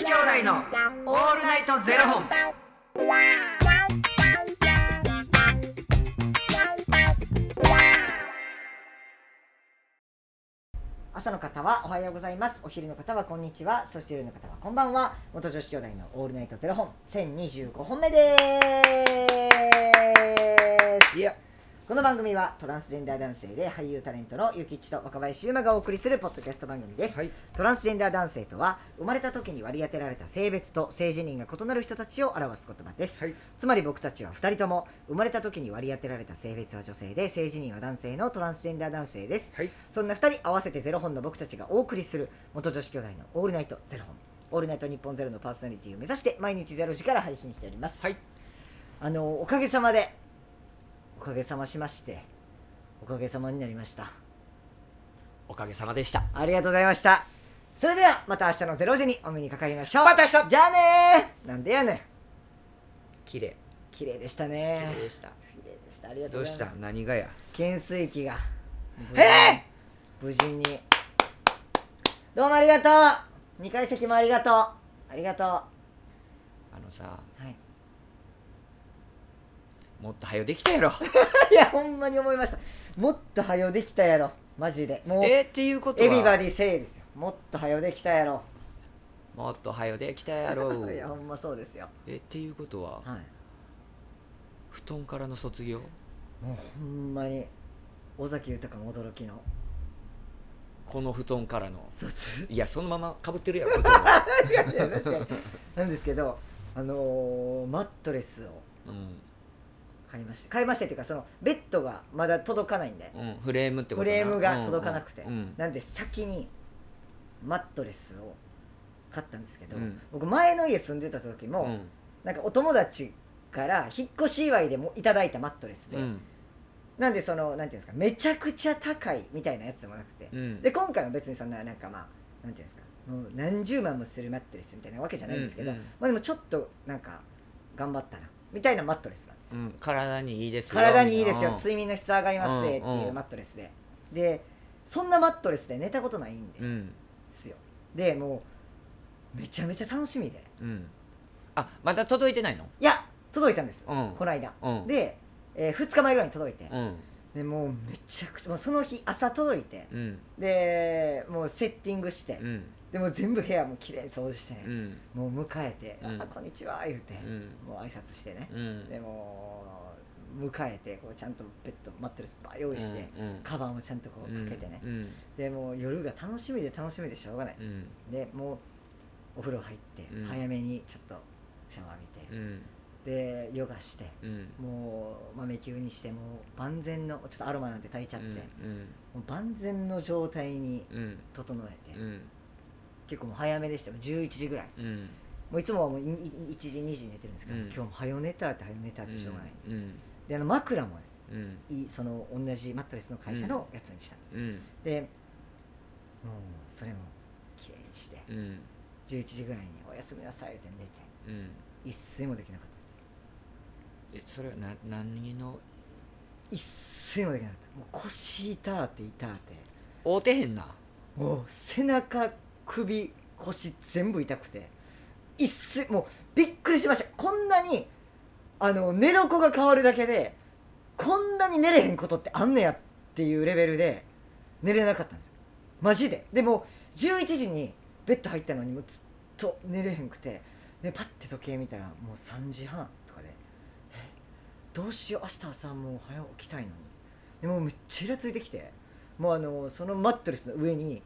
子兄弟のオールナイトゼロ本。朝の方はおはようございます。お昼の方はこんにちは。そして夜の方はこんばんは。元女子兄弟のオールナイトゼロ本。1025本目です。いや、この番組はトランスジェンダー男性で俳優タレントのゆきっちと若林優馬がお送りするポッドキャスト番組です、はい。トランスジェンダー男性とは生まれた時に割り当てられた性別と性自認が異なる人たちを表す言葉です、はい。つまり僕たちは2人とも生まれた時に割り当てられた性別は女性で性自認は男性のトランスジェンダー男性です。はい、そんな2人合わせてゼロ本の僕たちがお送りする元女子兄弟のオールナイトゼロ本。オールナイト日本ゼロのパーソナリティを目指して毎日ゼロ時から配信しております、はい。あのおかげさまでおかげさましましておかげさまになりました。おかげさまでした。ありがとうございました。それではまた明日のゼロ時にお目にかかりましょう。また明日。じゃあねー。なんでやねん。綺麗。綺麗でした綺ね麗でした。綺麗でした。ありがとどうしうございます。た？何がや？懸垂器が。え無事に。どうもありがとう。2階席もありがとう。ありがとう。はあのさ、いもっと早よできたやろ。いやほんまに思いました。もっと早よできたやろ。マジで。もうえっていうことは？エビバディセイですよ。もっと早よできたやろ。もっと早よできたやろ。いやほんまそうですよ。えっていうことは？はい。布団からの卒業？もうほんまに尾崎豊も驚きの。この布団からの？卒？いやそのままかぶってるやろ布団は確かに確かになんですけどあのーマットレスをうん、買いまして買いましてっていうかそのベッドがまだ届かないんで。うん、フレームってことフな。レームが届かなくて、うんうん。なんで先にマットレスを買ったんですけど、うん。僕前の家住んでた時も、うん。なんかお友達から引っ越し祝いでもいただいたマットレスで、うん。なんでそのなんていうんですかめちゃくちゃ高いみたいなやつでもなくて、うん。で今回は別にそんななんかまあなんていうんですかもう何十万もするマットレスみたいなわけじゃないんですけど、うんうん。まあでもちょっとなんか頑張ったなみたいなマットレスなんですよ。うん、体にいいですよ。体にいいですよ。うん。睡眠の質上がりますぜってうんいううんマットレスで。でそんなマットレスで寝たことないんでうんすよ。でもうめちゃめちゃ楽しみで。うん。あまだ届いてないの？いや届いたんです、うん。この間、うん。で、え2日前ぐらいに届いて、うん。でもうめちゃくちゃもうその日朝届いて。うん。でもうセッティングして、うんでもう全部部屋も綺麗に掃除してね、うん。もう迎えて「うん。あこんにちは」言うて、うん。もう挨拶してね、うん。でもう迎えてこうちゃんとベッドマットレスバー用意して、うんカバンをちゃんとこうかけてね、うんでもう夜が楽しみで楽しみでしょうがない、うん。でもうお風呂入って、うん。早めにちょっとシャワー浴びて、うん。でヨガしてうん。もう豆球にしてもう万全のちょっとアロマなんて炊いちゃって、うん。もう万全の状態にうん。整えて、うん結構もう早めでしたよ。11時ぐらい。うん。もういつもはもういい1時2時に寝てるんですけど、うん。今日も早寝たって早寝たってしょうがない、うん。であの枕もねうん。いいその同じマットレスの会社のやつにしたんですよ、うん。でもうそれも綺麗にしてうん。11時ぐらいに「おやすみなさい」って寝てうん。一睡もできなかったですえそれはな何の？一睡もできなかった。もう腰痛って痛って。合うてへんな。もう背中首腰全部痛くて。一睡もうびっくりしました。こんなにあの寝床が変わるだけでこんなに寝れへんことってあんねやっていうレベルで寝れなかったんですマジで。でも11時にベッド入ったのにもうずっと寝れへんくてでパッて時計見たらもう3時半とかでえどうしよう明日朝もう早起きたいのに。でもめっちゃイラついてきてもうあのそのマットレスの上に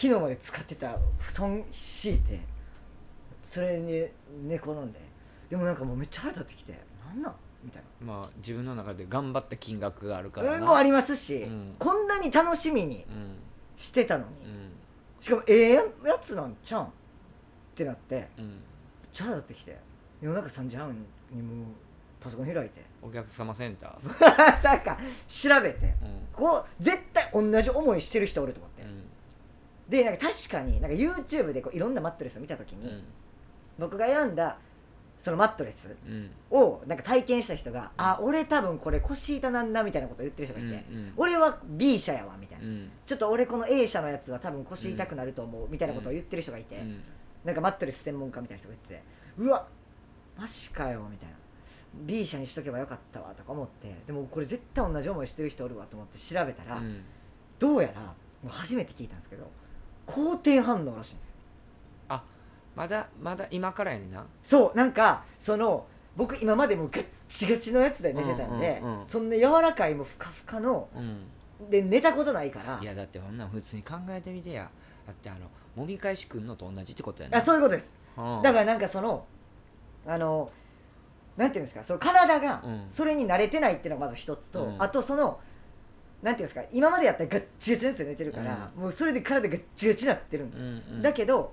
昨日まで使ってた布団敷いてそれに寝転んで。でもなんかもうめっちゃ腹立ってきて。なんなん？みたいまあ自分の中で頑張った金額があるかならな。もありますし、うん。こんなに楽しみにうん。してたのに、うん。しかもええやつなんちゃうん？ってなって。めっうんちゃ腹立ってきて。夜中3時半にもうパソコン開いて。お客様センター。さか調べて。うん。こう絶対同じ思いしてる人おると思って、うんでなんか確かになんか YouTube でこういろんなマットレスを見た時に、うん。僕が選んだそのマットレスうん。をなんか体験した人が「あ俺多分これ腰痛なんだ」みたいなこと言ってる人がいて、うん俺は B 社やわみたいな、うん。ちょっと俺この A 社のやつは多分腰痛くなると思うみたいなことを言ってる人がいて、うん。なんかマットレス専門家みたいな人が言っててうわマジかよみたいな。B 社にしとけばよかったわとか思ってでもこれ絶対同じ思いしてる人おるわと思って調べたら、うん。どうやらもう初めて聞いたんですけど好転反応らしいんですよ。まだまだ今からやねんな。そうなんかその僕今までもうガッチガチのやつで寝てたんで、うんうんうんそんな柔らかいもうふかふかのうん。で寝たことないから。いやだってほんなん普通に考えてみてや。だってあのもみ返しくんのと同じってことやねあそういうことです。うん。だからなんかそのあのなんていうんですかその体がうん。それに慣れてないっていうのがまず一つと、うん。あとそのなんていうんですか今までやったらガッチガチのやつで寝てるから、もうそれで体ガッチガチになってるんですよ、うんうん。だけど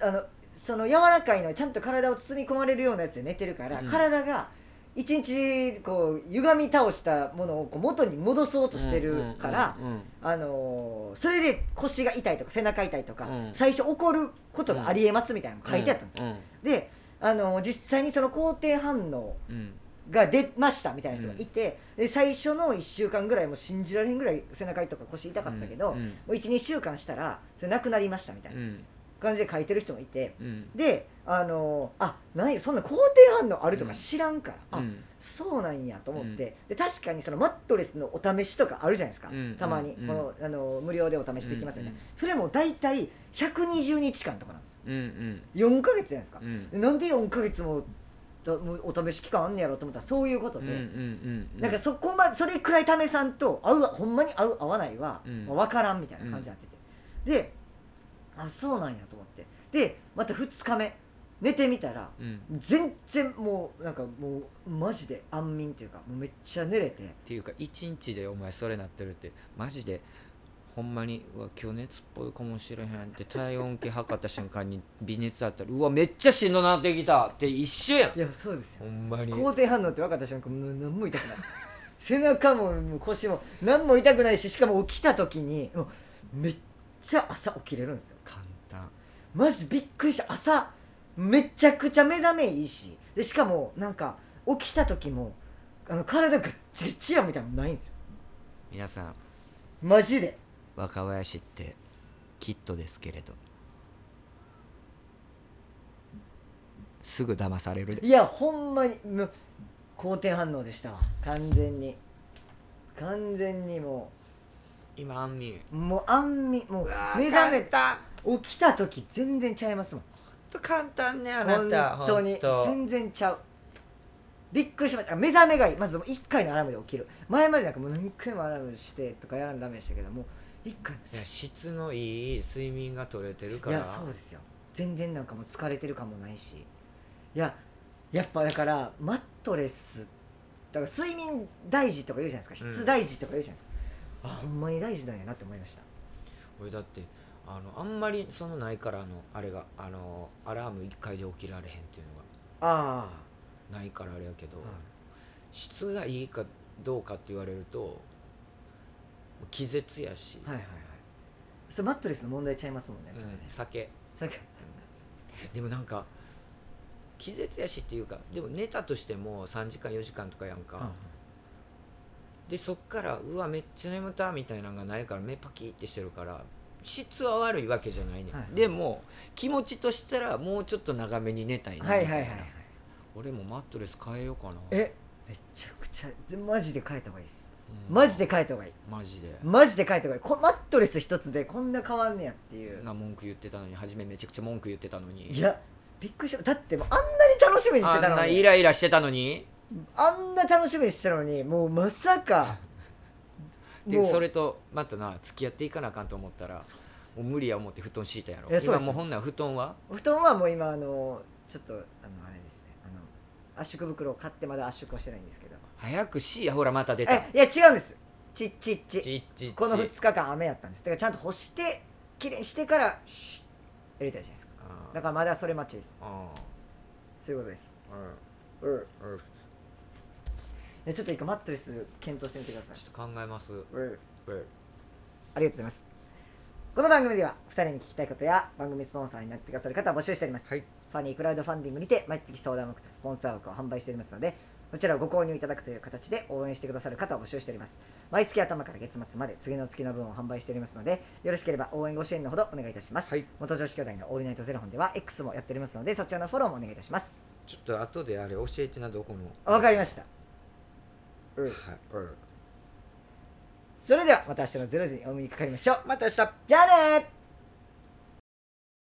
あのその柔らかいのちゃんと体を包み込まれるようなやつで寝てるから、うん。体が一日こう歪み倒したものをこう元に戻そうとしてるから、うんうんうんあのーそれで腰が痛いとか背中痛いとか、うん。最初起こることがありえますみたいなのが書いてあったんですよ、で、あのー実際にその肯定反応うんうんが出ましたみたいな人がいて、で最初の1週間ぐらいもう信じられへんぐらい背中とか腰痛かったけど、うん。もう12週間したらそれなくなりましたみたいなうん。感じで書いてる人もいてうん。であのーあ何そんな肯定反応あるとか知らんから、あうん。そうなんやと思って、で確かにそのマットレスのお試しとかあるじゃないですか、うん。たまに、うん。このあの無料でお試しできますよね、うん。それも大体120日間とかなんですよ。うん。うん。4ヶ月じゃないですか。なんで4ヶ月もお試し期間あんねやろと思ったらそういうことで、うんうんうんなんかそこまそれくらい試さんと合うほんまに合う合わないは、うん。まあ、分からんみたいな感じになってて、であそうなんやと思って。でまた2日目寝てみたら全然もうなんかもうマジで安眠っていうかもうめっちゃ寝れて。ていうか一日でお前それなってるってマジでほんまにうわ今日熱っぽいかもしれへんって体温計測った瞬間に微熱あったらうわめっちゃしんどなってきたって一緒やん。いやそうですよ。ほんまに。肯定反応って分かった瞬間もう何も痛くない。背中も腰も何も痛くないししかも起きた時にもうめっちゃ朝起きれるんですよ。簡単。マジびっくりした。朝めちゃくちゃ目覚めいいし。でしかもなんか起きた時もあの体がチッチやみたいなのないんですよ。皆さん。マジで若林ってキットですけれど。すぐ騙される。でいやほんまにもう好転反応でしたわ。完全に。完全にも今安眠。うもう安眠。もう目覚めた起きた時全然ちゃいますもん。簡単ねあなた。本当に。ほんと全然ちゃう。びっくりしました。目覚めがいい。まず1回のアラームで起きる。前までなんかもう何回もアラームしてとかやらんダメでしたけども1回いや質のいい睡眠が取れてるから。いやそうですよ。全然なんかもう疲れてるかもないし。いややっぱだからマットレスだから睡眠大事とか言うじゃないですか。うん。質大事とか言うじゃないですか、あほんまに大事なんやなって思いました。俺だってあのあんまりそのないからあのあれがあのアラーム1回で起きられへんっていうのあがないからあれやけど、あ、質がいいかどうかって言われると気絶やし、はいはいはい。それマットレスの問題ちゃいますもんね、ね。酒。さっきでもなんか気絶やしっていうかでも寝たとしても3時間4時間とかやんか、でそっからうわめっちゃ眠たみたいなのがないから目パキってしてるから質は悪いわけじゃないねん、はいでも気持ちとしたらもうちょっと長めに寝たいなみたいな、はいはいはい。はい俺もマットレス変えようかな。えめちゃくちゃでマジで変えた方がいいです。うんマジで変えた方がいい。マジで。マジで変えた方がいい。こマットレス一つでこんな変わんねやっていう。な文句言ってたのに初めめちゃくちゃ文句言ってたのに。いやびっくりした。だってもうあんなに楽しみにしてあんなイたのにライラしてたのに？あんな楽しみにしてたのにもうまさか。でもうそれとまたな付き合っていかなあかんと思ったらもう無理や思って布団敷いたやろ。いやそうです。今もうほんなら布団は？お布団はもう今あのちょっとあのあれですね。あの圧縮袋を買ってまだ圧縮はしてないんですけど早くしやほらまた出たいや違うんですちっちっちちっちっちこの2日間雨やったんですだからちゃんと干してきれいにしてからシュッやりたいじゃないですかだからまだそれ待ちですそういうことですうんうんうんちょっと一個マットレス検討してみてくださいちょっと考えますうんうんありがとうございますこの番組では2人に聞きたいことや番組スポンサーになってくださる方を募集しておりますはいファニークラウドファンディングにて毎月相談枠とスポンサー枠を販売しておりますのでこちらをご購入いただくという形で応援してくださる方を募集しております。毎月頭から月末まで次の月の分を販売しておりますのでよろしければ応援ご支援のほどお願いいたします、はい。元女子兄弟のオールナイトゼロ本では X もやっておりますのでそちらのフォローもお願いいたします。ちょっと後であれ教えてなどこの？わかりました。うん。はい。うん。それではまた明日の0時にお目にかかりましょう。また明日。じゃあねー